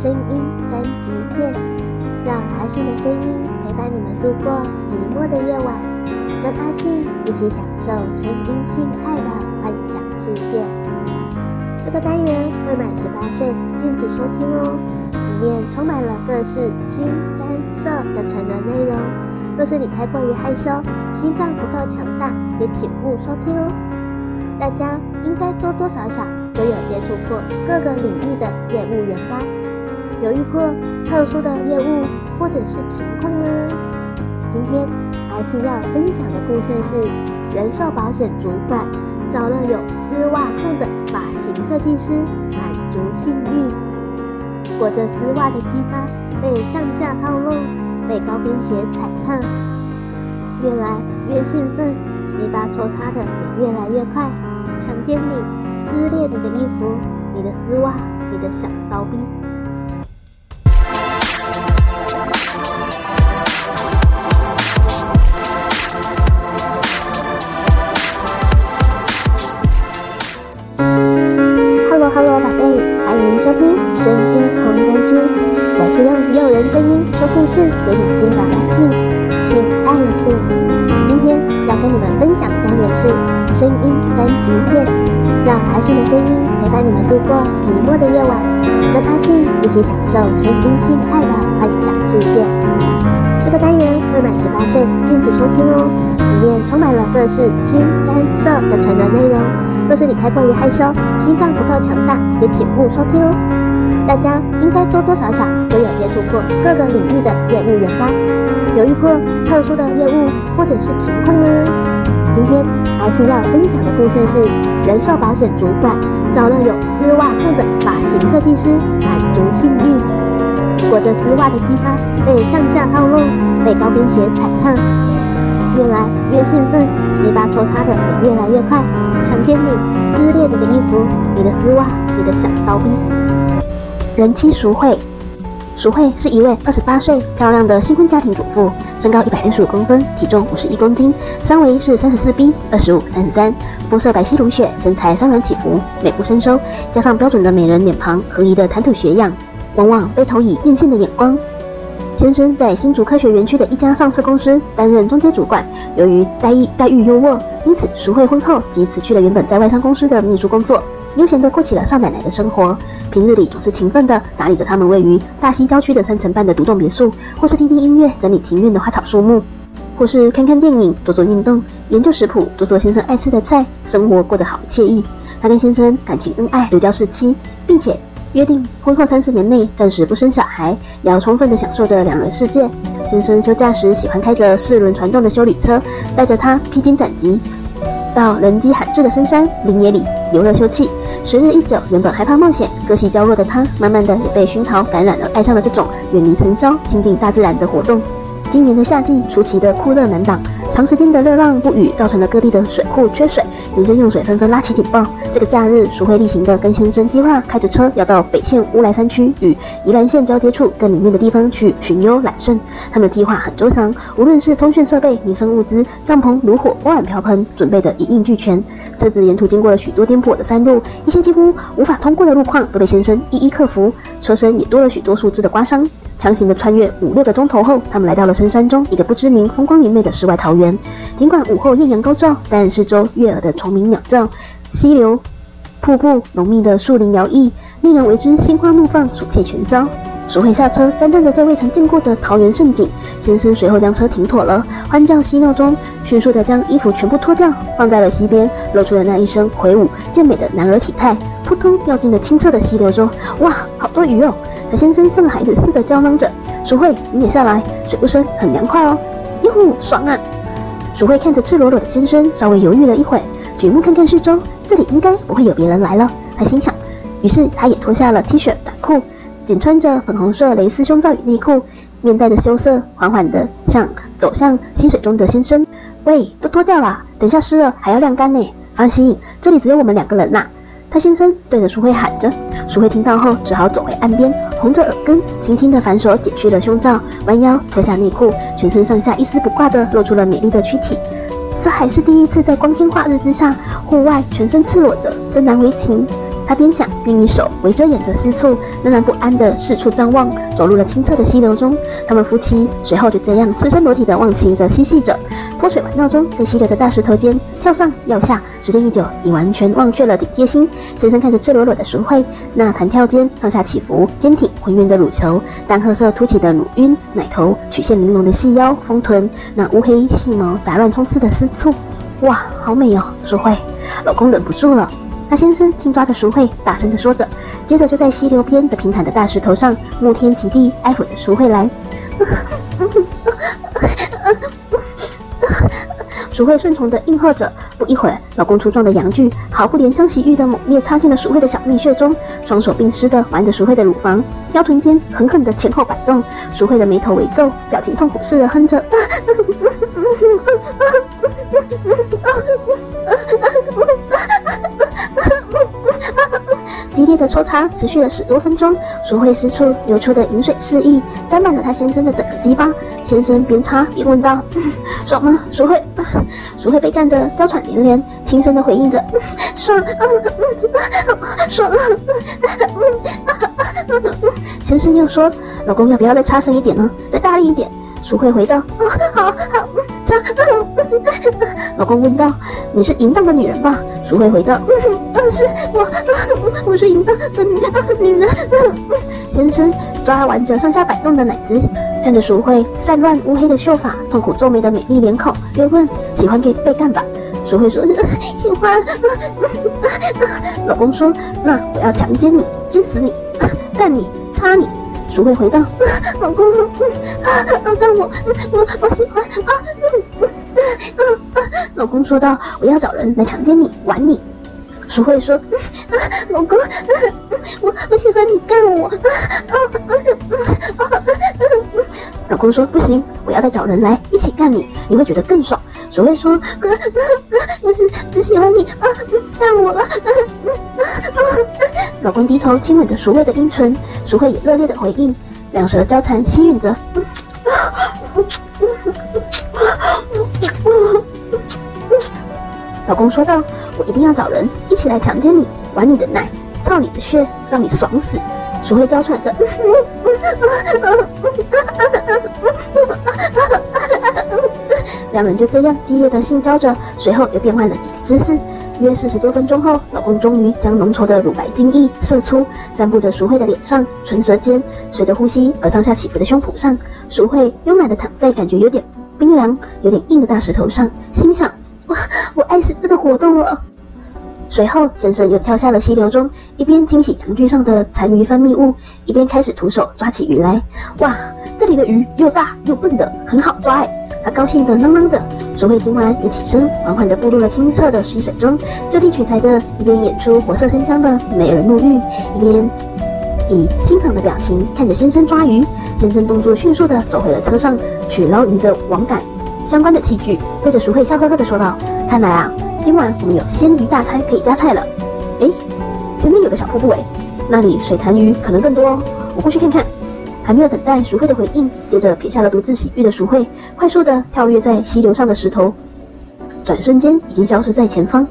声音三级片，让阿信的声音陪伴你们度过寂寞的夜晚，跟阿信一起享受声音性爱的幻想世界。这个单元未满十八岁禁止收听哦。里面充满了各式新三色的成人内容，若是你太过于害羞，心脏不够强大，也请勿收听哦。大家应该多多少少都有接触过各个领域的业务员吧？有遇过特殊的业务或者是情况呢？今天阿信要分享的故事是人寿保险主管找了有丝袜控的发型设计师，满足性欲。裹着丝袜的鸡巴被上下套弄，被高跟鞋踩踏，越来越兴奋，鸡巴抽插的也越来越快，强奸你，撕裂你的衣服，你的丝袜，你的小骚逼。爱的性。今天要跟你们分享的单元是声音三级片，让阿信的声音陪伴你们度过寂寞的夜晚，跟阿信一起享受声音心态的幻想世界。这个单元未满十八岁禁止收听哦，里面充满了各式新三色的成人内容。若是你太过于害羞，心脏不够强大，也请勿收听哦。大家应该多多少少都有接触过各个领域的业务员吧？有遇过特殊的业务或者是情况呢？今天阿信要分享的故事是人寿保险主管找了有丝袜控的发型设计师，满足性欲。裹着丝袜的鸡巴被上下套路，被高跟鞋踩踏，越来越兴奋，鸡巴抽插的也越来越快。强奸你，撕裂你的衣服，你的丝袜，你的小骚逼。人妻淑慧，淑慧是一位二十八岁漂亮的新婚家庭主妇，身高一百六十五公分，体重五十一公斤，三围是三十四 B、二十五、三十三，肤色白皙如雪，身材稍软起伏，美不胜收，加上标准的美人脸庞，合宜的谈吐学样，往往被投以艳羡的眼光。先生在新竹科学园区的一家上市公司担任中阶主管，由于待遇待遇优渥，因此淑慧婚后即辞去了原本在外商公司的秘书工作，悠闲地过起了少奶奶的生活。平日里总是勤奋地打理着他们位于大溪郊区的三层半的独栋别墅，或是听听音乐、整理庭院的花草树木，或是看看电影、做做运动、研究食谱、做做先生爱吃的菜，生活过得好惬意。她跟先生感情恩爱，如胶似漆，并且。约定婚后三四年内暂时不生小孩，也要充分的享受着两人世界。先生休假时喜欢开着四轮传动的修理车，带着她披荆斩棘，到人迹罕至的深山林野里游乐休憩。时日一久，原本害怕冒险、个性娇弱的他，慢慢的也被熏陶感染了，爱上了这种远离尘嚣、亲近大自然的活动。今年的夏季出奇的酷热难挡，长时间的热浪不雨，造成了各地的水库缺水，民生用水纷纷拉起警报。这个假日，淑慧例行的跟先生计划开着车要到北县乌来山区与宜兰县交接处更里面的地方去寻幽揽胜。他们的计划很周详，无论是通讯设备、民生物资、帐篷、炉火、锅碗瓢盆，准备的一应俱全。车子沿途经过了许多颠簸的山路，一些几乎无法通过的路况都被先生一一克服，车身也多了许多树枝的刮伤。强行的穿越五六个钟头后，他们来到了深山中一个不知名、风光明媚的世外桃源。园尽管午后艳阳高照，但四周悦耳的虫鸣鸟叫、溪流、瀑布、浓密的树林摇曳，令人为之心花怒放、暑气全消。淑慧下车，赞叹着这未曾见过的桃源胜景。先生随后将车停妥了，欢叫嬉闹中，迅速的将衣服全部脱掉，放在了溪边，露出了那一身魁梧健美的男儿体态，扑通掉进了清澈的溪流中。哇，好多鱼哦！他先生像个孩子似的叫囔着：“淑慧，你也下来，水不深，很凉快哦。”哟呼，爽啊！鼠慧看着赤裸裸的先生，稍微犹豫了一会，举目看看四周，这里应该不会有别人来了。他心想，于是他也脱下了 T 恤短裤，仅穿着粉红色蕾丝胸罩与内裤，面带着羞涩，缓缓地向走向溪水中的先生：“喂，都脱掉了，等下湿了还要晾干呢。放心，这里只有我们两个人呐。”他先生对着淑慧喊着。淑慧听到后，只好走回岸边，红着耳根，轻轻地反手解去了胸罩，弯腰脱下内裤，全身上下一丝不挂地露出了美丽的躯体。这还是第一次在光天化日之下，户外全身赤裸着，真难为情。他边想边一手围着眼着私处，仍然不安地四处张望，走入了清澈的溪流中。他们夫妻随后就这样赤身裸体地忘情着嬉戏着。泼水玩闹中，在溪流的大石头间跳上跳下，时间一久，已完全忘却了警戒心。先生看着赤裸裸的淑慧，那弹跳间上下起伏、坚挺浑圆的乳球，淡褐色凸起的乳晕、奶头，曲线玲珑的细腰、丰臀，那乌黑细毛杂乱冲刺的私处，哇，好美哦！淑慧，老公忍不住了。他先生轻抓着淑慧，大声地说着，接着就在溪流边的平坦的大石头上，沐天席地爱抚着淑慧来。淑慧顺从地应和着。不一会儿，老公粗壮的阳具毫不怜香惜玉地猛烈插进了淑慧的小蜜穴中，双手并施地玩着淑慧的乳房，腰臀间狠狠地前后摆动。淑慧的眉头微皱，表情痛苦似的哼着。激烈的抽插持续了十多分钟，淑慧私处流出的淫水示意沾满了她先生的整个鸡巴。先生边擦边问道：“爽吗？”淑慧，淑慧被干得娇喘连连，轻声的回应着：“爽，爽。”先生又说：“老公，要不要再插深一点呢？再大力一点？”淑慧回道：“好好，插。”老公问道：“你是淫荡的女人吧？”淑慧回道：“嗯，是我，我是淫荡的女女人。”先生抓玩着上下摆动的奶子，看着淑慧散乱乌黑的秀发、痛苦皱眉的美丽脸孔，又问：“喜欢给被干吧？”淑慧说：“喜欢。”老公说：“那我要强奸你，奸死你，干你，插你。”淑慧回道：“老公，干我，我我喜欢。” 老公说道：“我要找人来强奸你，玩你。”淑慧说：“老公，我我喜欢你干我。”老公说：“不行，我要再找人来一起干你，你会觉得更爽。”淑慧说：“哥，我是只喜欢你啊，干我了。”老公低头亲吻着淑慧的阴唇，淑慧也热烈的回应，两舌交缠吸吮着。老公说道：“我一定要找人一起来强奸你，玩你的奶，操你的穴，让你爽死。”淑慧娇喘着，两人就这样激烈的性交着，随后又变换了几个姿势。约四十多分钟后，老公终于将浓稠的乳白精液射出，散布着淑慧的脸上、唇舌尖，随着呼吸而上下起伏的胸脯上。淑慧慵懒的躺在感觉有点冰凉、有点硬的大石头上，心想。我 我爱死这个活动了。随后，先生又跳下了溪流中，一边清洗阳具上的残余分泌物，一边开始徒手抓起鱼来。哇，这里的鱼又大又笨的，很好抓哎！他高兴地嚷嚷着。淑慧听完也起身，缓缓地步入了清澈的溪水中，就地取材的一边演出活色生香的美人沐浴，一边以欣赏的表情看着先生抓鱼。先生动作迅速地走回了车上，取捞鱼的网杆。相关的器具，对着淑慧笑呵呵地说道：“看来啊，今晚我们有鲜鱼大餐可以加菜了。诶，前面有个小瀑布诶，那里水潭鱼可能更多哦，我过去看看。”还没有等待淑慧的回应，接着撇下了独自洗浴的淑慧，快速地跳跃在溪流上的石头，转瞬间已经消失在前方。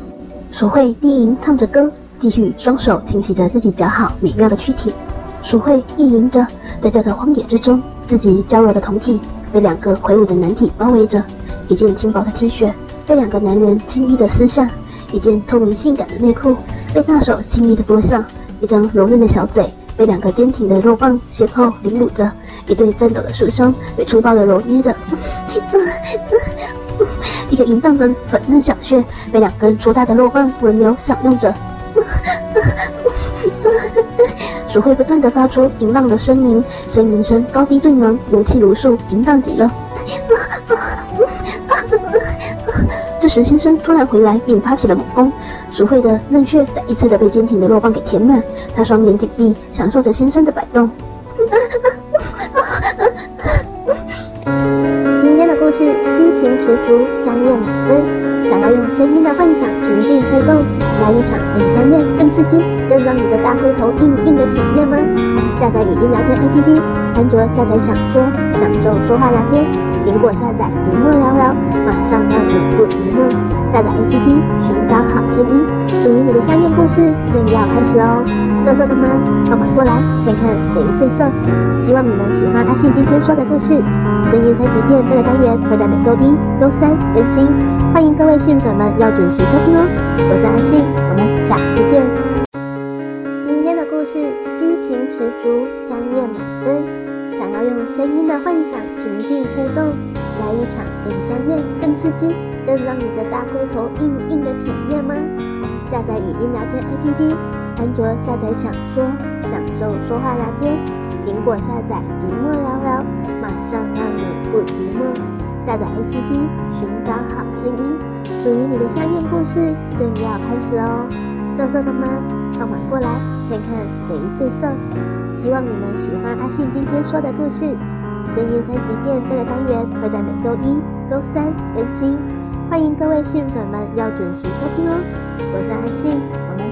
淑慧低吟唱着歌，继续双手清洗着自己姣好美妙的躯体。淑慧意淫着，在这个荒野之中，自己娇柔的酮体。被两个魁梧的男体包围着，一件轻薄的 T 恤被两个男人轻易的撕下，一件透明性感的内裤被大手轻易的剥下，一张柔嫩的小嘴被两个坚挺的肉棒邂逅凌辱着，一对颤抖的酥胸被粗暴的揉捏着，一个淫荡的粉嫩小穴被两根粗大的肉棒轮流享用着。鼠会不断的发出淫荡的声音，呻吟声高低对能，如泣如诉，淫荡极了。这时，先生突然回来，并发起了猛攻。鼠会的嫩穴再一次的被坚挺的肉棒给填满，他双眼紧闭，享受着先生的摆动。情十足，香艳满分。想要用声音的幻想情境互动，来一场更香艳、更刺激、更让你的大龟头硬硬的体验吗？下载语音聊天 APP，安卓下载小说，享受说话聊天；苹果下载寂寞聊聊，马上让你不寂寞。下载 APP，寻找好声音，属于你的香艳故事正要开始哦！色色的吗？快过来看看谁最色！希望你们喜欢阿信今天说的故事。声音三级片这个单元会在每周一、周三更新，欢迎各位信粉们要准时收听哦！我是阿信，我们下次见。今天的故事激情十足，香艳满分。想要用声音的幻想情境互动，来一场更香艳、更刺激、更让你的大龟头硬硬的体验吗？下载语音聊天 APP，安卓下载享说，享受说话聊天；苹果下载寂寞聊聊，马上让你不寂寞。下载 APP，寻找好声音，属于你的香艳故事正要开始哦！色色的吗？放马过来，看看谁最色！希望你们喜欢阿信今天说的故事。声音三级片这个单元会在每周一、周三更新，欢迎各位信粉们要准时收听哦。我是阿信，我们。